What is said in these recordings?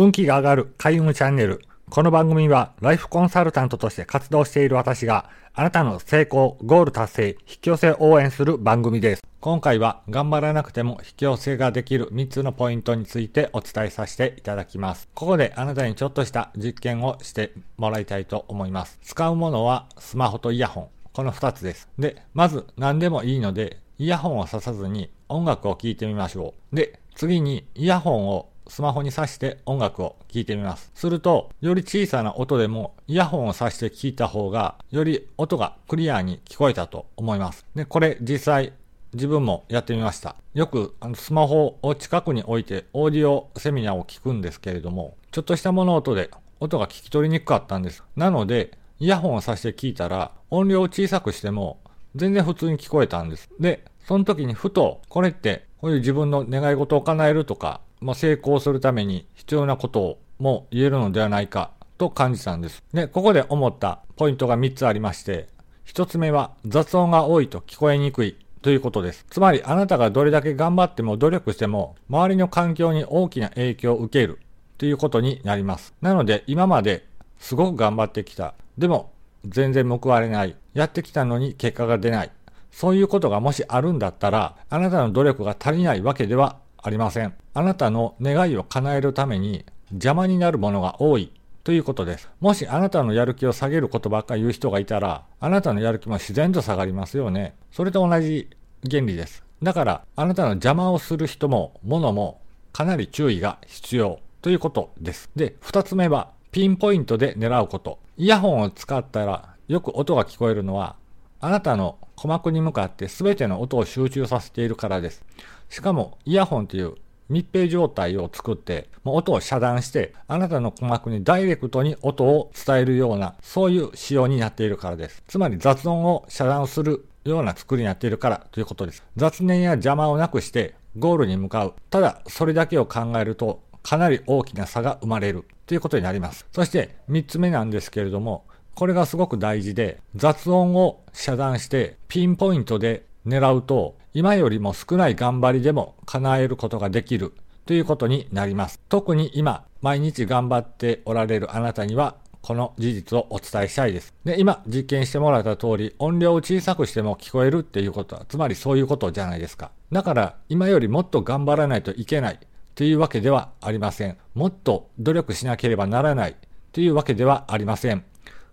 運気が上がる開運チャンネル。この番組はライフコンサルタントとして活動している私があなたの成功、ゴール達成、引き寄せ応援する番組です。今回は頑張らなくても引き寄せができる3つのポイントについてお伝えさせていただきます。ここであなたにちょっとした実験をしてもらいたいと思います。使うものはスマホとイヤホン。この2つです。で、まず何でもいいのでイヤホンをささずに音楽を聴いてみましょう。で、次にイヤホンをスマホに挿して音楽を聴いてみます。すると、より小さな音でもイヤホンを挿して聴いた方が、より音がクリアに聞こえたと思います。で、これ実際自分もやってみました。よくあのスマホを近くに置いてオーディオセミナーを聞くんですけれども、ちょっとした物音で音が聞き取りにくかったんです。なので、イヤホンを挿して聞いたら音量を小さくしても全然普通に聞こえたんです。で、その時にふと、これってこういう自分の願い事を叶えるとか、まあ、成功するために必要なことをも言えるのではないかと感じたんです。で、ここで思ったポイントが3つありまして、1つ目は雑音が多いと聞こえにくいということです。つまりあなたがどれだけ頑張っても努力しても周りの環境に大きな影響を受けるということになります。なので今まですごく頑張ってきた。でも全然報われない。やってきたのに結果が出ない。そういうことがもしあるんだったら、あなたの努力が足りないわけではありません。あなたの願いを叶えるために邪魔になるものが多いということです。もしあなたのやる気を下げることばっかり言う人がいたら、あなたのやる気も自然と下がりますよね。それと同じ原理です。だから、あなたの邪魔をする人も、物も、かなり注意が必要ということです。で、二つ目は、ピンポイントで狙うこと。イヤホンを使ったら、よく音が聞こえるのは、あなたの鼓膜に向かって全ての音を集中させているからです。しかも、イヤホンという密閉状態を作って、もう音を遮断して、あなたの鼓膜にダイレクトに音を伝えるような、そういう仕様になっているからです。つまり雑音を遮断するような作りになっているからということです。雑念や邪魔をなくしてゴールに向かう。ただ、それだけを考えると、かなり大きな差が生まれるということになります。そして、三つ目なんですけれども、これがすごく大事で、雑音を遮断してピンポイントで狙うと、今よりも少ない頑張りでも叶えることができるということになります。特に今、毎日頑張っておられるあなたには、この事実をお伝えしたいです。で、今実験してもらった通り、音量を小さくしても聞こえるっていうことは、つまりそういうことじゃないですか。だから、今よりもっと頑張らないといけないというわけではありません。もっと努力しなければならないというわけではありません。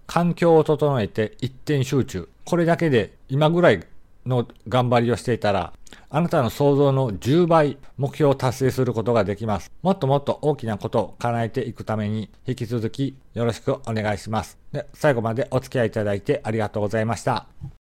環境を整えて一点集中。これだけで今ぐらいの頑張りをしていたら、あなたの想像の10倍目標を達成することができます。もっともっと大きなことを叶えていくために引き続きよろしくお願いします。で最後までお付き合いいただいてありがとうございました。